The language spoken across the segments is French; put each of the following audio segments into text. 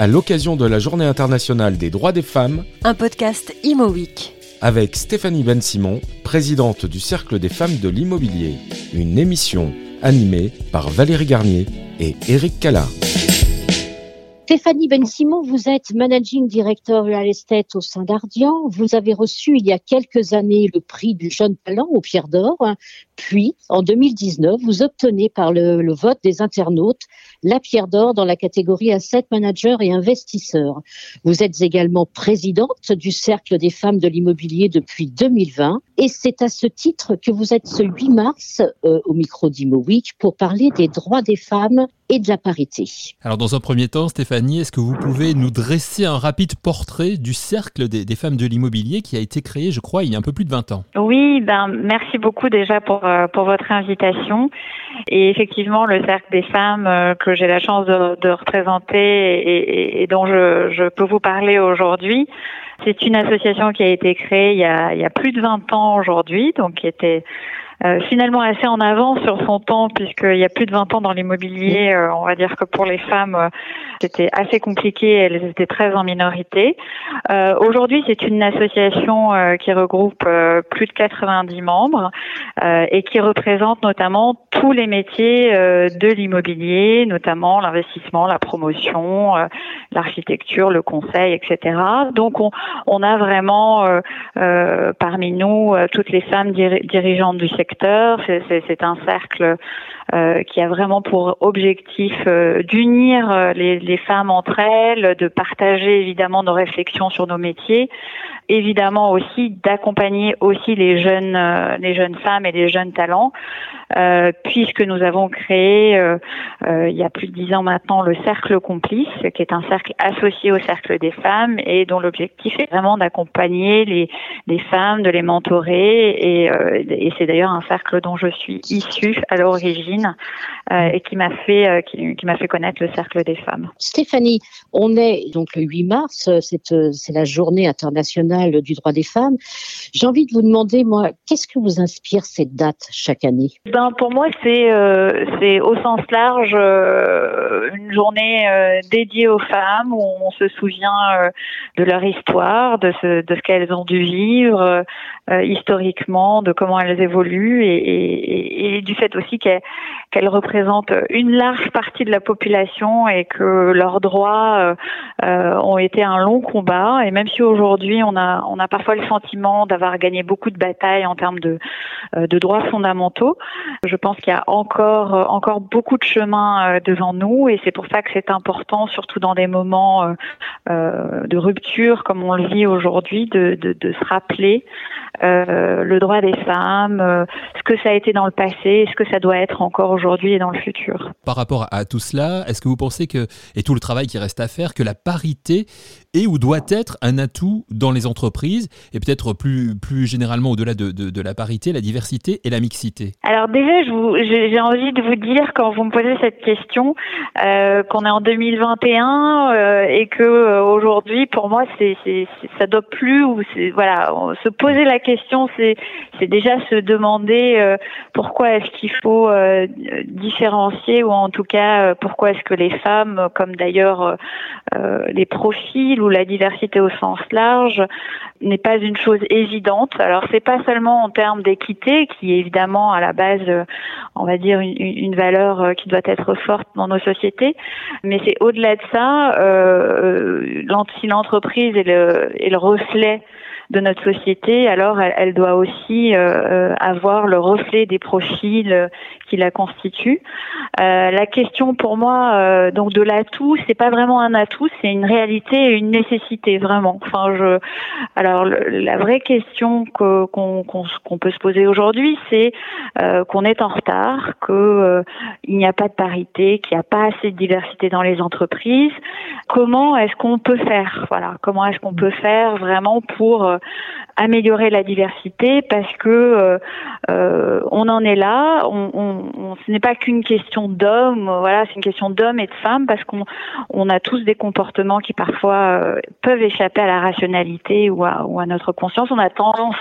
à l'occasion de la Journée internationale des droits des femmes, un podcast Imo Week avec Stéphanie Ben Simon, présidente du Cercle des femmes de l'immobilier, une émission animée par Valérie Garnier et Éric Cala. Stéphanie Ben-Simon, vous êtes Managing Director Real Estate au sein d'Ardian. Vous avez reçu il y a quelques années le prix du jeune talent au Pierre d'Or. Puis, en 2019, vous obtenez par le, le vote des internautes la Pierre d'Or dans la catégorie Asset Manager et Investisseur. Vous êtes également présidente du Cercle des femmes de l'immobilier depuis 2020. Et c'est à ce titre que vous êtes ce 8 mars euh, au micro d'Imo Week pour parler des droits des femmes et de la parité. Alors dans un premier temps, Stéphanie, est-ce que vous pouvez nous dresser un rapide portrait du cercle des, des femmes de l'immobilier qui a été créé, je crois, il y a un peu plus de 20 ans? Oui, ben merci beaucoup déjà pour, euh, pour votre invitation. Et effectivement, le cercle des femmes euh, que j'ai la chance de, de représenter et, et, et, dont je, je peux vous parler aujourd'hui, c'est une association qui a été créée il y a, il y a plus de 20 ans aujourd'hui, donc qui était euh, finalement assez en avance sur son temps puisqu'il y a plus de 20 ans dans l'immobilier, euh, on va dire que pour les femmes euh, c'était assez compliqué, elles étaient très en minorité. Euh, Aujourd'hui c'est une association euh, qui regroupe plus de 90 membres et qui représente notamment tous les métiers de l'immobilier, notamment l'investissement, la promotion, l'architecture, le conseil, etc. Donc on, on a vraiment parmi nous toutes les femmes dirigeantes du secteur c'est un cercle euh, qui a vraiment pour objectif euh, d'unir euh, les, les, femmes entre elles, de partager évidemment nos réflexions sur nos métiers, évidemment aussi d'accompagner aussi les jeunes, les jeunes femmes et les jeunes talents, euh, puisque nous avons créé euh, il y a plus de dix ans maintenant le cercle complice, qui est un cercle associé au cercle des femmes et dont l'objectif est vraiment d'accompagner les, les femmes, de les mentorer et, et c'est d'ailleurs un cercle dont je suis issue à l'origine et qui m'a fait qui, qui m'a fait connaître le cercle des femmes. Stéphanie, on est donc le 8 mars, c'est la journée internationale du droit des femmes. J'ai envie de vous demander, moi, qu'est-ce que vous inspire cette date chaque année? Ben, Pour moi, c'est euh, c'est au sens large euh, une journée euh, dédiée aux femmes où on se souvient euh, de leur histoire, de ce, de ce qu'elles ont dû vivre euh, historiquement, de comment elles évoluent et, et, et du fait aussi qu'elles qu'elles représentent une large partie de la population et que leurs droits ont été un long combat. Et même si aujourd'hui on a on a parfois le sentiment d'avoir gagné beaucoup de batailles en termes de, euh, de droits fondamentaux. Je pense qu'il y a encore, euh, encore beaucoup de chemin euh, devant nous et c'est pour ça que c'est important, surtout dans des moments de rupture comme on le vit aujourd'hui, de, de, se rappeler euh, le droit des femmes, euh, ce que ça a été dans le passé, ce que ça doit être encore aujourd'hui et dans le futur. Par rapport à tout cela, est-ce que vous pensez que, et tout le travail qui reste à faire, que la parité est ou doit être un atout dans les entreprises et peut-être plus, plus généralement au-delà de, de, de, la parité, la diversité et la mixité? Alors déjà, j'ai envie de vous dire, quand vous me posez cette question, euh, qu'on est en 2021 euh, et que aujourd'hui, pour moi, c'est ça doit plus ou voilà, se poser la question, c'est déjà se demander euh, pourquoi est-ce qu'il faut euh, différencier ou en tout cas euh, pourquoi est-ce que les femmes, comme d'ailleurs les profils ou la diversité au sens large, n'est pas une chose évidente. Alors c'est pas seulement en termes d'équité, qui est évidemment à la base, on va dire une, valeur qui doit être forte dans nos sociétés, mais c'est au-delà de ça. Si l'entreprise est le, est le reflet de notre société, alors elle, elle doit aussi euh, avoir le reflet des profils qui la constituent. Euh, la question pour moi, euh, donc de l'atout, c'est pas vraiment un atout, c'est une réalité et une nécessité vraiment. Enfin, je, alors le, la vraie question qu'on qu qu peut se poser aujourd'hui, c'est euh, qu'on est en retard, que euh, il n'y a pas de parité, qu'il n'y a pas assez de diversité dans les entreprises. Comment est-ce qu'on peut faire? Voilà, comment est-ce qu'on peut faire vraiment pour euh, améliorer la diversité Parce que euh, on en est là. Ce n'est pas qu'une question d'hommes. Voilà, c'est une question d'hommes et de femmes parce qu'on on a tous des comportements qui parfois peuvent échapper à la rationalité ou à, notre conscience. On a tendance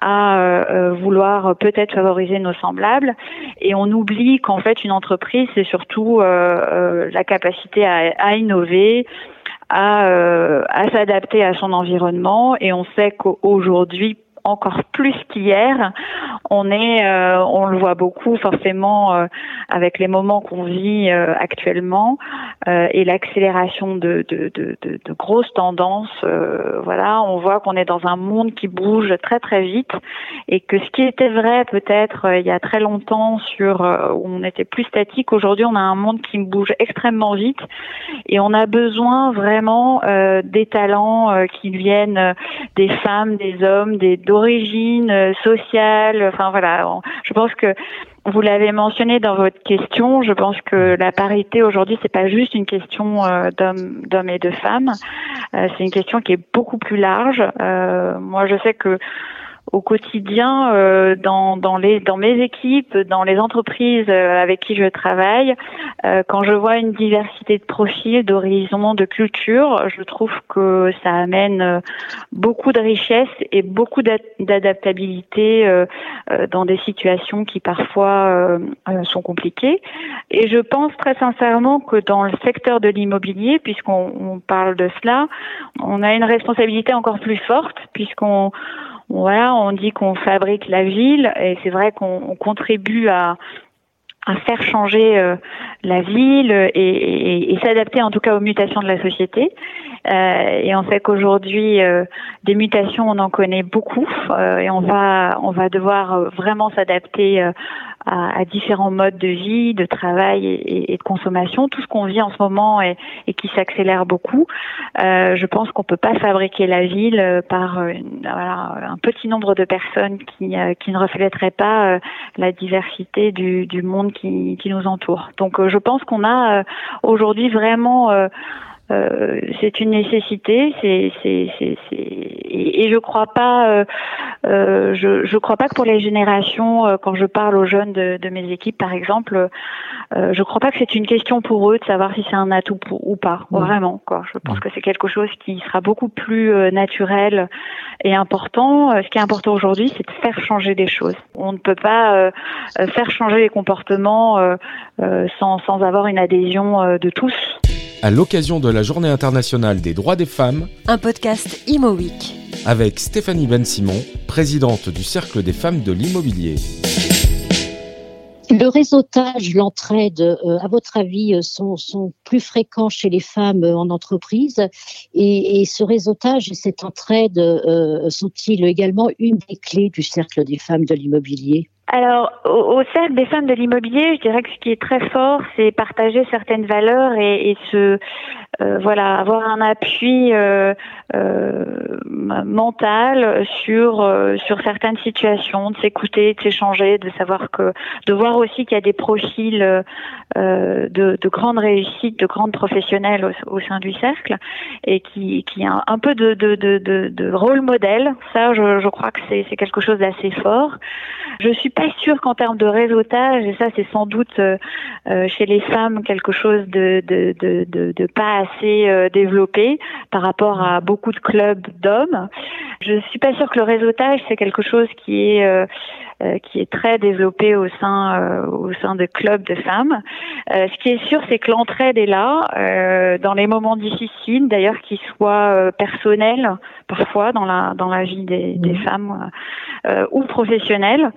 à euh, vouloir peut-être favoriser nos semblables et on oublie qu'en fait une entreprise c'est surtout euh, la capacité à innover à, à s'adapter à son environnement. Et on sait qu'aujourd'hui encore plus qu'hier. On est, euh, on le voit beaucoup forcément euh, avec les moments qu'on vit euh, actuellement et l'accélération de, de, de, grosses tendances. voilà, on voit qu'on est dans un monde qui bouge très très vite et que ce qui était vrai peut-être il y a très longtemps sur où on était plus statique, aujourd'hui on a un monde qui bouge extrêmement vite et on a besoin vraiment des talents qui viennent des femmes, des hommes, des d'origine euh, sociale. Enfin voilà, je pense que vous l'avez mentionné dans votre question. Je pense que la parité aujourd'hui, c'est pas juste une question euh, d'hommes, et de femmes. Euh, c'est une question qui est beaucoup plus large. moi, je sais que au quotidien euh, dans, dans, les, dans mes équipes, dans les entreprises euh, avec qui je travaille. Euh, quand je vois une diversité de profils, d'horizons, de cultures, je trouve que ça amène beaucoup de richesse et beaucoup d'adaptabilité dans des situations qui parfois sont compliquées. Et je pense très sincèrement que dans le secteur de l'immobilier, puisqu'on parle de cela, on a une responsabilité encore plus forte puisqu'on voilà, on dit qu'on fabrique la ville et c'est vrai qu'on contribue à, faire changer euh, la ville et, s'adapter en tout cas aux mutations de la société. Euh, et on sait qu'aujourd'hui, euh, des mutations, on en connaît beaucoup et on va, on va devoir vraiment s'adapter à, différents modes de vie, de travail et, de consommation, tout ce qu'on vit en ce moment et, qui s'accélère beaucoup. Euh, je pense qu'on peut pas fabriquer la ville euh, par euh, un petit nombre de personnes qui, qui ne reflèteraient pas la diversité du, du monde qui, qui, nous entoure. Donc je pense qu'on a aujourd'hui vraiment euh, c'est une nécessité. C'est, c'est, c'est, et, je crois pas, euh, je, je crois pas que pour les générations, euh, quand je parle aux jeunes de, de mes équipes, par exemple, euh, je crois pas que c'est une question pour eux de savoir si c'est un atout ou pas. Vraiment, quoi. Je pense que c'est quelque chose qui sera beaucoup plus naturel et important. Ce qui est important aujourd'hui, c'est de faire changer des choses. On ne peut pas faire changer les comportements sans, sans avoir une adhésion de tous à l'occasion de la Journée internationale des droits des femmes, un podcast Imo Week avec Stéphanie Ben Simon, présidente du Cercle des femmes de l'immobilier. Le réseautage, l'entraide, euh, à votre avis, euh, sont, sont, plus fréquents chez les femmes euh, en entreprise et, ce réseautage et cette entraide sont-ils également une des clés du cercle des femmes de l'immobilier? Alors, au, cercle des femmes de l'immobilier, je dirais que ce qui est très fort, c'est partager certaines valeurs et, et se, euh, voilà, avoir un appui euh, euh, mental sur sur certaines situations, de s'écouter, de s'échanger, de savoir que, de voir aussi qu'il y a des profils de, de grande réussite, de grandes professionnels au, sein du cercle et qui qui a un peu de de, de, de rôle modèle. Ça, je, je crois que c'est c'est quelque chose d'assez fort. Je suis pas sûre qu'en termes de réseautage, et ça c'est sans doute chez les femmes quelque chose de de de, de, de pas assez euh, développé par rapport à beaucoup de clubs d'hommes. Je suis pas sûre que le réseautage c'est quelque chose qui est euh, euh, qui est très développé au sein au sein de clubs de femmes. ce qui est sûr, c'est que l'entraide est là dans les moments difficiles, d'ailleurs, qu'ils soient personnels parfois dans la dans la vie des, des mmh. femmes ou professionnelles.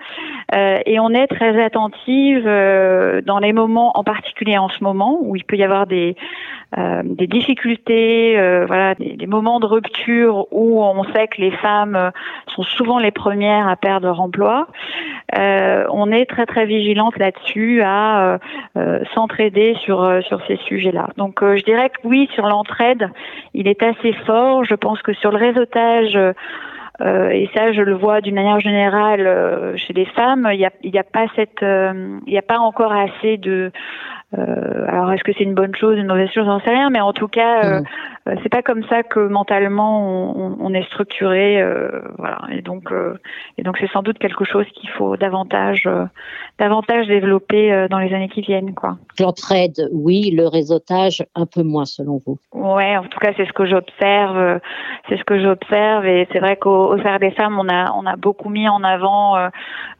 et on est très attentive dans les moments, en particulier en ce moment, où il peut y avoir des euh, des difficultés, euh, voilà, des, moments de rupture où on sait que les femmes euh, sont souvent les premières à perdre leur emploi. On est très très vigilante là-dessus à s'entraider sur sur ces sujets-là. Donc je dirais que oui, sur l'entraide, il est assez fort. Je pense que sur le réseautage et ça, je le vois d'une manière générale chez les femmes. Il n'y a, y a pas cette, il n'y a pas encore assez de euh, alors est-ce que c'est une bonne chose, une mauvaise chose, j'en sais rien, mais en tout cas, euh, mm. euh, c'est pas comme ça que mentalement on, on est structuré, euh, voilà. Et donc, euh, et donc c'est sans doute quelque chose qu'il faut davantage, davantage développer dans les années qui viennent, quoi. L'entraide, oui, le réseautage, un peu moins selon vous. Ouais, en tout cas c'est ce que j'observe, c'est ce que j'observe, et c'est vrai qu'au Cercle des femmes, on a, on a beaucoup mis en avant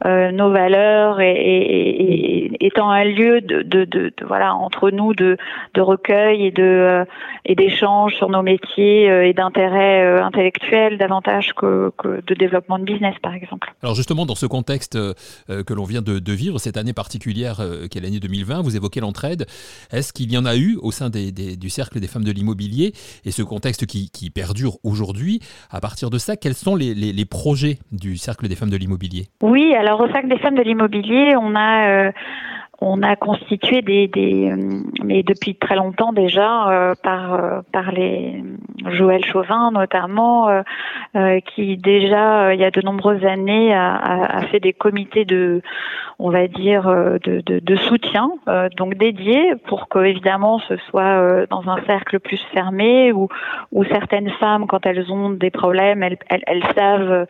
nos valeurs et, et, et, étant un lieu de, de, de voilà entre nous de, de recueil et de euh, et d'échange sur nos métiers et d'intérêt intellectuel davantage que, de développement de business, par exemple. Alors justement, dans ce contexte que l'on vient de, vivre, cette année particulière qui est l'année 2020, vous évoquez l'entraide. Est-ce qu'il y en a eu au sein du cercle des femmes de l'immobilier et ce contexte qui, perdure aujourd'hui À partir de ça, quels sont les, les projets du cercle des femmes de l'immobilier? Oui, alors au cercle des femmes de l'immobilier, on a on a constitué des, des, mais depuis très longtemps déjà euh, par euh, par les Joël Chauvin notamment, euh, qui déjà il y a de nombreuses années a, a, fait des comités de, on va dire de, de, de soutien, donc dédiés pour que évidemment ce soit dans un cercle plus fermé où où certaines femmes quand elles ont des problèmes, elles elles, elles savent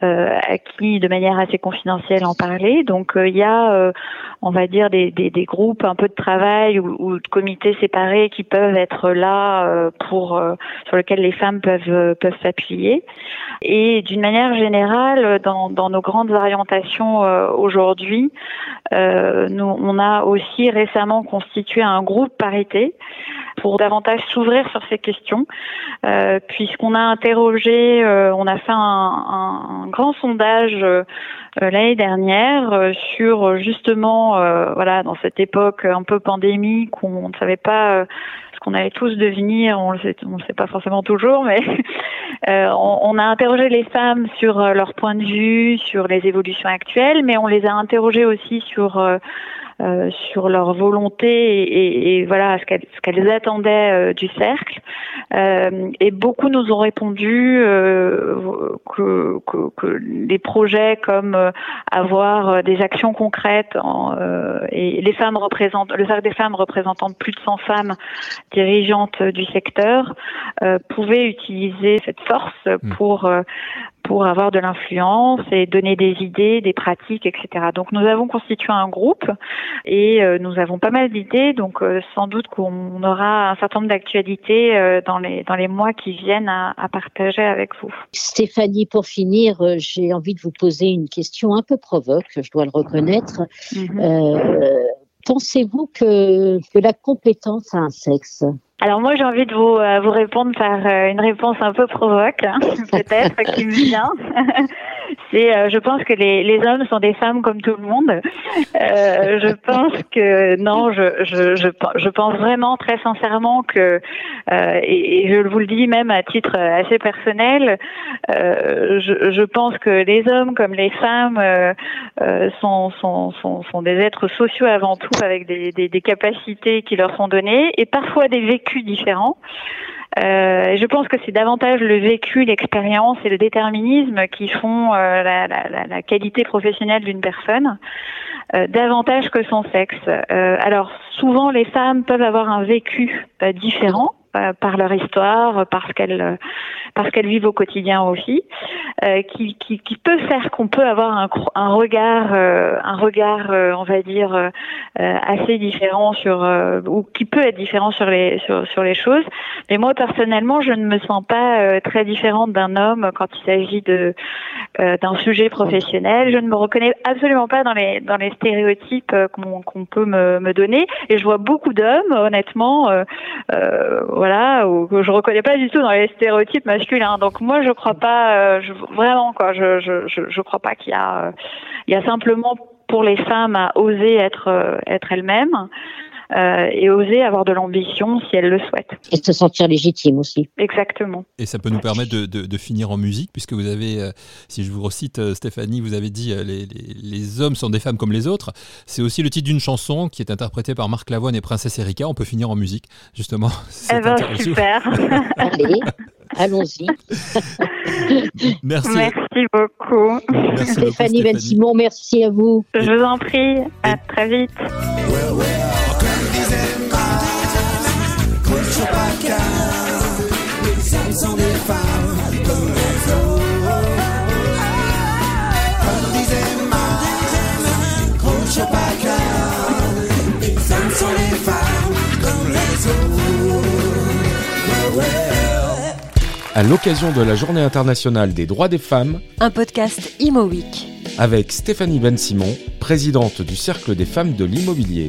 à qui de manière assez confidentielle en parler. Donc il y a, on va dire des, groupes un peu de travail ou, de comités séparés qui peuvent être là euh, pour euh, sur lesquels les femmes peuvent euh, peuvent s'appuyer. Et d'une manière générale, dans, nos grandes orientations aujourd'hui, nous on a aussi récemment constitué un groupe parité pour davantage s'ouvrir sur ces questions, puisqu'on a interrogé, on a fait un, grand sondage l'année dernière sur justement voilà dans cette époque un peu pandémique où on ne savait pas ce qu'on allait tous devenir, on ne on sait pas forcément toujours, mais on, on, a interrogé les femmes sur leur point de vue, sur les évolutions actuelles, mais on les a interrogées aussi sur euh, sur leur volonté et, et voilà ce qu'elles, ce qu'elles attendaient euh, du cercle. Euh, et beaucoup nous ont répondu que, que, que, des projets comme avoir des actions concrètes en, et les femmes représentent le cercle des femmes représentant plus de 100 femmes dirigeantes du secteur pouvaient utiliser cette force hmm. pour pour avoir de l'influence et donner des idées, des pratiques, etc. Donc nous avons constitué un groupe et euh, nous avons pas mal d'idées. Donc euh, sans doute qu'on aura un certain nombre d'actualités euh, dans les dans les mois qui viennent à, à partager avec vous. Stéphanie, pour finir, j'ai envie de vous poser une question un peu provoque, je dois le reconnaître. Mhm. Pensez-vous que, que la compétence a un sexe? Alors moi j'ai envie de vous, euh, vous répondre par euh, une réponse un peu provoque, hein, peut-être, qui me vient. C'est, euh, je pense que les, les hommes sont des femmes comme tout le monde. Euh, je pense que non, je, je, je, je, pense vraiment très sincèrement que, et, et, je vous le dis même à titre assez personnel, je, je, pense que les hommes comme les femmes sont, sont, sont, sont, des êtres sociaux avant tout, avec des, des, des capacités qui leur sont données et parfois des vécus différents. Euh, je pense que c'est davantage le vécu, l'expérience et le déterminisme qui font euh, la, qualité professionnelle d'une personne, euh, davantage que son sexe. Alors souvent, les femmes peuvent avoir un vécu différent par leur histoire, parce qu'elles parce qu'elles vivent au quotidien aussi, euh, qui, qui, qui, peut faire qu'on peut avoir un, un regard, euh, un regard, euh, on va dire, euh, assez différent sur, ou qui peut être différent sur les sur, sur les choses. Mais moi personnellement, je ne me sens pas très différente d'un homme quand il s'agit de d'un sujet professionnel. Je ne me reconnais absolument pas dans les dans les stéréotypes qu'on qu'on peut me, me donner, et je vois beaucoup d'hommes, honnêtement, voilà, ou que je reconnais pas du tout dans les stéréotypes masculins. Donc moi, je crois pas, euh, je, vraiment quoi, je, je, je, crois pas qu'il y a, euh, il y a simplement pour les femmes à oser être euh, être elles-mêmes. Euh, et oser avoir de l'ambition si elles le souhaitent. Et se sentir légitime aussi. Exactement. Et ça peut nous permettre de, de, de finir en musique, puisque vous avez, euh, si je vous recite euh, Stéphanie, vous avez dit les, les, les, hommes sont des femmes comme les autres. C'est aussi le titre d'une chanson qui est interprétée par Marc Lavoine et Princesse Erika. On peut finir en musique, justement. Eh ben, super. Allez. Allons-y. merci. Merci beaucoup. Merci Stéphanie Ben Simon, merci à vous. Je vous en prie. À très vite. À l'occasion de la Journée internationale des droits des femmes, un podcast Imo Week avec Stéphanie Ben Simon, présidente du Cercle des femmes de l'immobilier.